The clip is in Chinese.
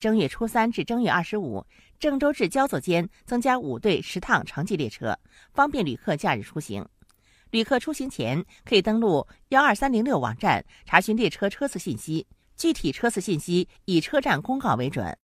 正月初三至正月二十五郑州至焦作间增加五对十趟城际列车方便旅客假日出行。旅客出行前可以登录幺二三零六网站查询列车车次信息具体车次信息以车站公告为准。